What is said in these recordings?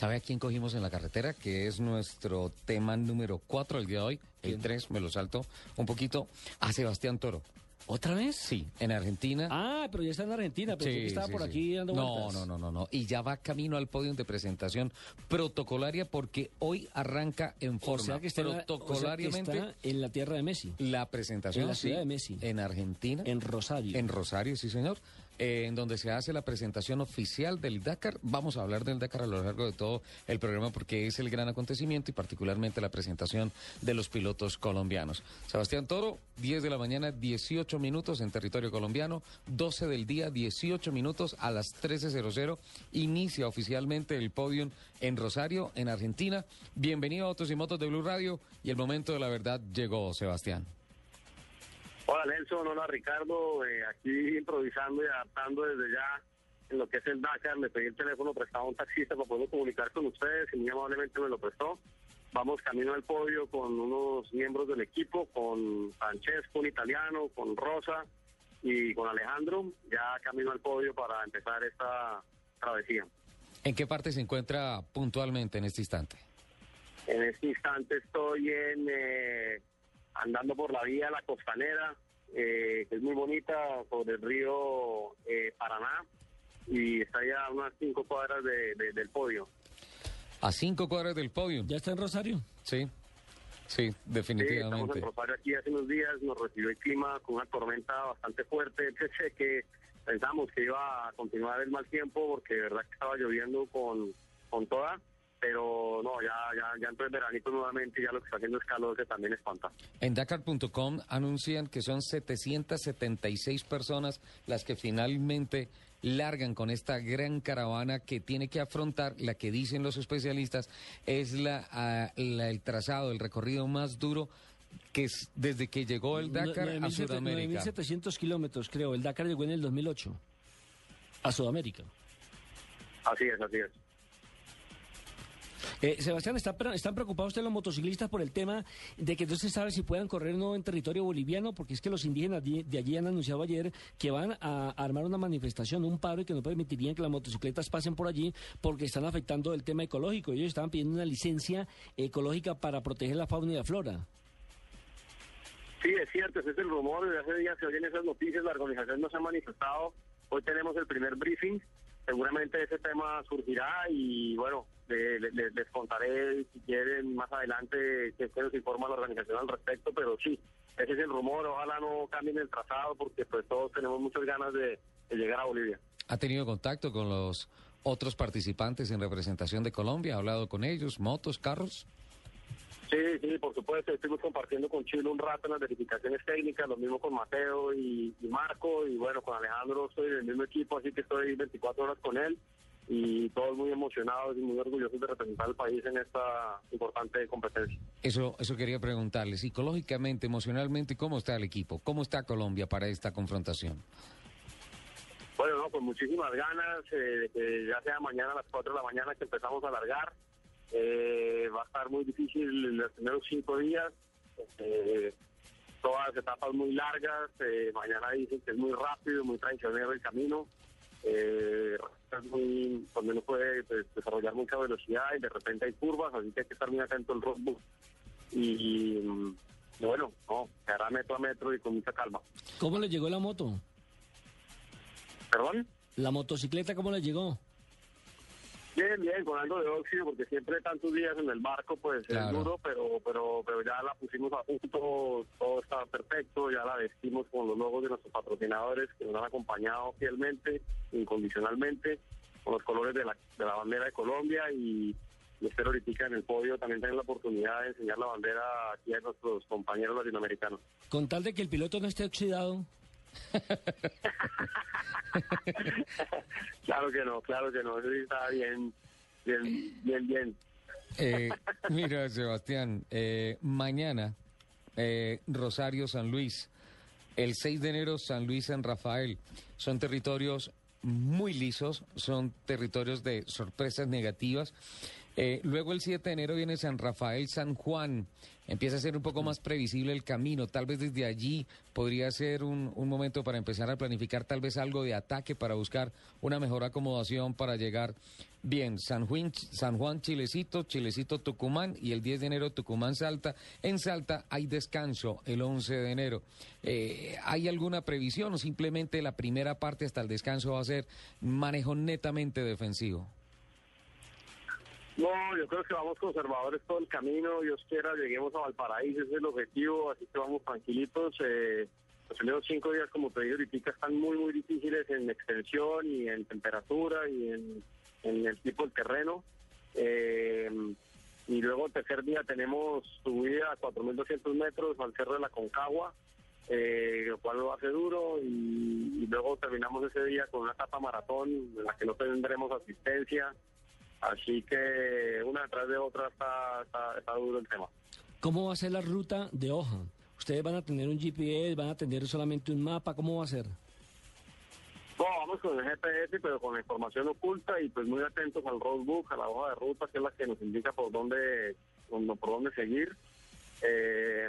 ¿Sabe a quién cogimos en la carretera? Que es nuestro tema número 4 el día de hoy. El 3 me lo salto un poquito. A Sebastián Toro. ¿Otra vez? Sí, en Argentina. Ah, pero ya está en Argentina, pero Sí, estaba sí, por sí. aquí dando no, vueltas. no, no, no, no. Y ya va camino al podio de presentación protocolaria porque hoy arranca en O forma sea que está, en la- o sea que protocolariamente está en la tierra de Messi, la presentación en la ciudad de Messi. en Argentina. en Rosario. En Rosario, sí, señor. En donde se hace la presentación oficial del Dakar. Vamos a hablar del Dakar a lo largo de todo el programa porque es el gran acontecimiento y particularmente la presentación de los pilotos colombianos. Sebastián Toro, 10 de la mañana, 18 minutos en territorio colombiano, 12 del día, 18 minutos a las 13.00. Inicia oficialmente el podium en Rosario, en Argentina. Bienvenido a Autos y Motos de Blue Radio y el momento de la verdad llegó, Sebastián. Hola Nelson, hola Ricardo, eh, aquí improvisando y adaptando desde ya en lo que es el Dakar, le pedí el teléfono prestado a un taxista para poder comunicar con ustedes y muy amablemente me lo prestó. Vamos camino al podio con unos miembros del equipo, con Francesco, un italiano, con Rosa y con Alejandro, ya camino al podio para empezar esta travesía. ¿En qué parte se encuentra puntualmente en este instante? En este instante estoy en eh, andando por la vía La Costanera, eh, que es muy bonita, sobre el río eh, Paraná, y está ya a unas cinco cuadras de- de- del podio. A cinco cuadras del podio. ¿Ya está en Rosario? Sí, sí, Sí, estamos definitivamente. en Rosario aquí hace unos días, nos recibió el clima con una tormenta bastante fuerte, que pensamos que iba a continuar el mal tiempo porque de verdad que estaba lloviendo con, con toda, pero no, ya, ya, ya entró el veranito nuevamente y ya lo que está haciendo es calor que también espanta. En Dakar.com anuncian que son 776 personas las que finalmente largan con esta gran caravana que tiene que afrontar, la que dicen los especialistas, es la, ah, la- el trazado, el recorrido más duro que es desde que llegó el Dakar a 9.700 Sudamérica. 9.700 kilómetros, creo. El Dakar llegó en el 2008 a Sudamérica. Así es, así es. Eh, Sebastián, ¿está, ¿están preocupados ustedes los motociclistas por el tema de que no se sabe si puedan correr no en territorio boliviano? Porque es que los indígenas de allí han anunciado ayer que van a armar una manifestación, un paro y que no permitirían que las motocicletas pasen por allí porque están afectando el tema ecológico. Ellos estaban pidiendo una licencia ecológica para proteger la fauna y la flora. Sí, es cierto, ese es el rumor. Desde hace días se oyen esas noticias, la organización no se ha manifestado. Hoy tenemos el primer briefing. Seguramente ese tema surgirá y bueno, le- le- le- les contaré si quieren más adelante que que nos informa la organización al respecto, pero sí, ese es el rumor. Ojalá no cambien el trazado porque pues todos tenemos muchas ganas de, de llegar a Bolivia. ¿Ha tenido contacto con los otros participantes en representación de Colombia? ¿Ha hablado con ellos? ¿Motos, carros? Sí, sí, por supuesto. Estuvimos compartiendo con Chile un rato en las verificaciones técnicas, lo mismo con Mateo y, y Marco, y bueno, con Alejandro estoy del mismo equipo, así que estoy 24 horas con él y todos muy emocionados y muy orgullosos de representar al país en esta importante competencia. Eso, eso quería preguntarle. Psicológicamente, emocionalmente, ¿cómo está el equipo? ¿Cómo está Colombia para esta confrontación? Bueno, no, con muchísimas ganas, eh, ya sea mañana a las 4 de la mañana que empezamos a alargar. Eh, va a estar muy difícil los primeros cinco días. Eh, todas las etapas muy largas. eh, mañana dicen que es muy rápido, muy traicionero el camino. Eh, es muy, donde no puede pues, desarrollar mucha velocidad y de repente hay curvas, así que hay que estar muy atento al roadbook. Y, y bueno, no, se hará metro a metro y con mucha calma. ¿Cómo le llegó la moto? ¿Perdón? ¿La motocicleta cómo le llegó? Bien, bien, con algo de óxido, porque siempre tantos días en el barco, pues Claro. es duro, pero, pero, pero ya la pusimos a punto, todo está perfecto, ya la vestimos con los logos de nuestros patrocinadores que nos han acompañado fielmente, incondicionalmente, con los colores de la, de la bandera de Colombia y, y espero ahorita en el podio también tener la oportunidad de enseñar la bandera aquí a nuestros compañeros latinoamericanos. Con tal de que el piloto no esté oxidado. claro que no, claro que no, eso sí está bien, Bien, bien, bien. Eh, mira, Sebastián, eh, mañana eh, Rosario San Luis, el 6 de enero San Luis San Rafael. Son territorios muy lisos, son territorios de sorpresas negativas. Eh, luego el 7 de enero viene San Rafael, San Juan. Empieza a ser un poco más previsible el camino. Tal vez desde allí podría ser un, un momento para empezar a planificar tal vez algo de ataque para buscar una mejor acomodación para llegar bien. San Juan, San Juan Chilecito, Chilecito Tucumán y el 10 de enero Tucumán Salta. En Salta hay descanso el 11 de enero. Eh, ¿Hay alguna previsión o simplemente la primera parte hasta el descanso va a ser manejo netamente defensivo? No, yo creo que vamos conservadores todo el camino. Dios quiera, lleguemos a Valparaíso, ese es el objetivo, así que vamos tranquilitos. Eh, los primeros cinco días, como te digo, ahorita están muy, muy difíciles en extensión y en temperatura y en, el tipo del terreno. Eh, y luego el tercer día tenemos subida a 4.200 metros al Cerro de la Concagua, eh, lo cual lo hace duro. Y, y luego terminamos ese día con una etapa maratón en la que no tendremos asistencia. Así que una detrás de otra está, está, está duro el tema. ¿Cómo va a ser la ruta de hoja? ¿Ustedes van a tener un GPS, van a tener solamente un mapa? ¿Cómo va a ser? No, vamos con el GPS, pero con la información oculta y pues muy atentos al roadbook, a la hoja de ruta, que es la que nos indica por dónde, por dónde seguir. Eh,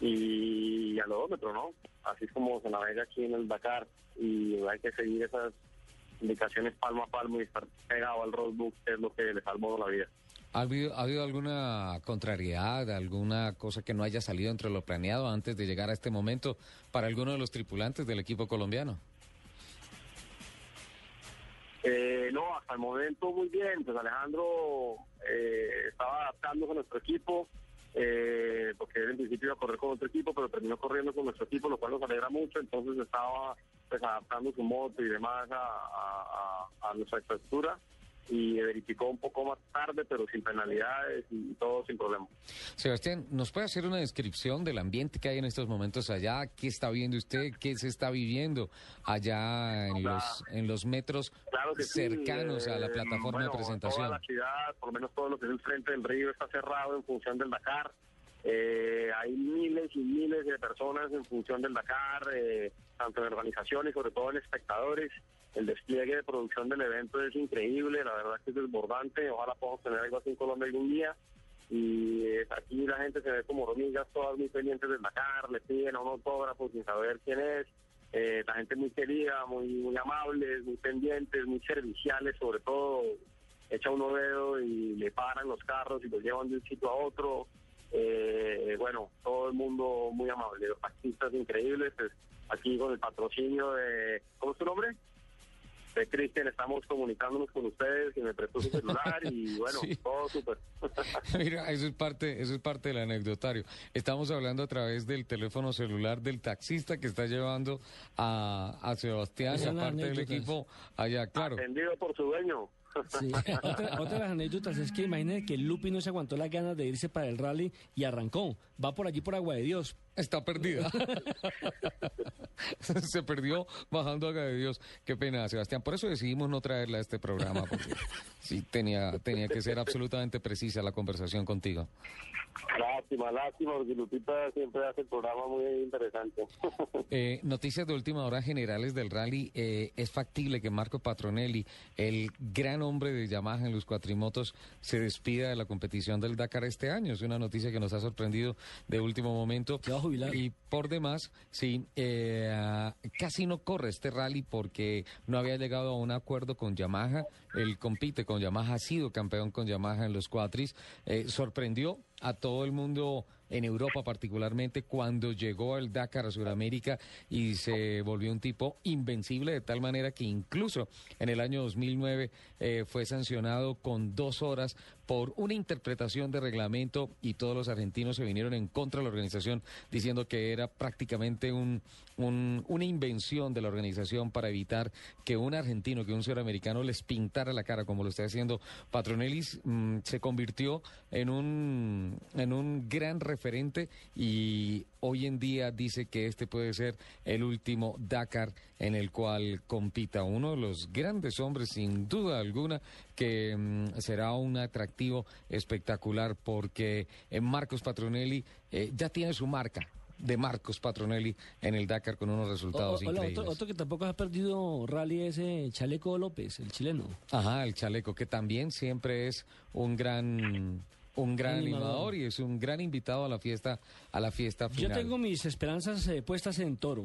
y al odómetro, ¿no? Así es como se navega aquí en el Dakar y hay que seguir esas indicaciones palmo a palmo y estar pegado al roadbook, es lo que le salvó la vida. ¿Ha habido, ¿Ha habido alguna contrariedad, alguna cosa que no haya salido entre lo planeado antes de llegar a este momento para alguno de los tripulantes del equipo colombiano? Eh, no, hasta el momento muy bien. Pues Alejandro eh, estaba adaptándose a nuestro equipo, eh, porque él en principio iba a correr con otro equipo, pero terminó corriendo con nuestro equipo, lo cual nos alegra mucho. Entonces estaba pues adaptando su moto y demás a, a, a, nuestra estructura y verificó un poco más tarde, pero sin penalidades y todo sin problema. Sebastián, ¿nos puede hacer una descripción del ambiente que hay en estos momentos allá? ¿Qué está viendo usted? ¿Qué se está viviendo allá en los en los metros Claro que sí, cercanos a la eh, plataforma bueno, de presentación? Toda la ciudad, por lo menos todo lo que es el frente del río está cerrado en función del Dakar. Eh, hay miles y personas en función del Dakar, eh, tanto en organizaciones, sobre todo en espectadores. El despliegue de producción del evento es increíble, la verdad que es desbordante. Ojalá podamos tener algo así en Colombia algún día. Y eh, aquí la gente se ve como hormigas, todas muy pendientes del Dakar, le piden a un autógrafo sin saber quién es. Eh, la gente muy querida, muy, muy amables, muy pendientes, muy serviciales, sobre todo echa uno dedo y le paran los carros y los llevan de un sitio a otro. Eh, bueno, todo el mundo muy amable, los taxistas increíbles, pues, aquí con el patrocinio de, ¿cómo es tu nombre? De Cristian, estamos comunicándonos con ustedes, que me prestó su celular y bueno, Sí. todo súper. Mira, eso es parte, eso es parte del anecdotario. Estamos hablando a través del teléfono celular del taxista que está llevando a, a Sebastián y Esas a son las parte del equipo allá, claro. Atendido por su dueño. Sí. otra, otra de las anécdotas es que imagínense que Lupi no se aguantó las ganas de irse para el rally y arrancó. Va por allí por Agua de Dios. Está perdida. Se perdió bajando a de Dios. Qué pena, Sebastián. Por eso decidimos no traerla a este programa, porque sí tenía, tenía que ser absolutamente precisa la conversación contigo. Lástima, lástima, porque Lupita siempre hace el programa muy interesante. Eh, noticias de última hora generales del rally. Eh, es factible que Marco Patronelli, el gran hombre de Yamaha en los cuatrimotos, se despida de la competición del Dakar este año. Es una noticia que nos ha sorprendido de último momento. Se va a jubilar. Y por demás, sí, eh, casi no corre este rally porque no había llegado a un acuerdo con Yamaha. Él compite con Yamaha, ha sido campeón con Yamaha en los cuatris. Eh, sorprendió a todo el mundo en Europa particularmente cuando llegó al Dakar a Sudamérica y se volvió un tipo invencible de tal manera que incluso en el año 2009 eh, fue sancionado con dos horas por una interpretación de reglamento y todos los argentinos se vinieron en contra de la organización diciendo que era prácticamente un, un- una invención de la organización para evitar que un argentino, que un sudamericano les pintara la cara como lo está haciendo Patronelli, mm, se convirtió en un en un gran referente y hoy en día dice que este puede ser el último Dakar en el cual compita uno de los grandes hombres, sin duda alguna, que mm, será un atractivo espectacular porque eh, Marcos Patronelli eh, ya tiene su marca de Marcos Patronelli en el Dakar con unos resultados O- hola, increíbles. otro, otro que tampoco ha perdido rally es eh, Chaleco López, el chileno. Ajá, el chaleco, que también siempre es un gran un gran Animador. animador y es un gran invitado a la fiesta a la fiesta Yo final. tengo mis esperanzas eh, puestas en Toro.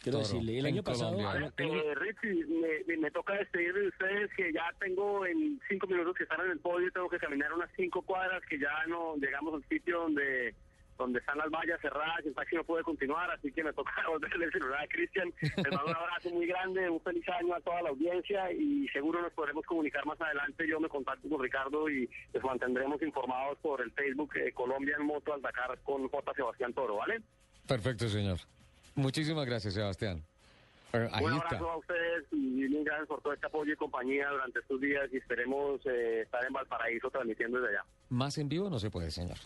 Quiero Toro, decirle, el año pasado... Colombia. el- Eh, Richie, me, me- me toca despedir de ustedes que ya tengo en cinco minutos que están en el podio, tengo que caminar unas cinco cuadras, que ya no llegamos al sitio donde donde están las vallas cerradas, el taxi no puede continuar, así que me toca volverle el celular a Cristian. Les mando un abrazo muy grande, un feliz año a toda la audiencia y seguro nos podremos comunicar más adelante. Yo me contacto con Ricardo y les mantendremos informados por el Facebook eh, Colombia en Moto al Dakar con J. Sebastián Toro, ¿vale? Perfecto, señor. Muchísimas gracias, Sebastián. Un está. abrazo a ustedes y mil gracias por todo este apoyo y compañía durante estos días y esperemos eh, estar en Valparaíso transmitiendo desde allá. Más en vivo no se puede, señor.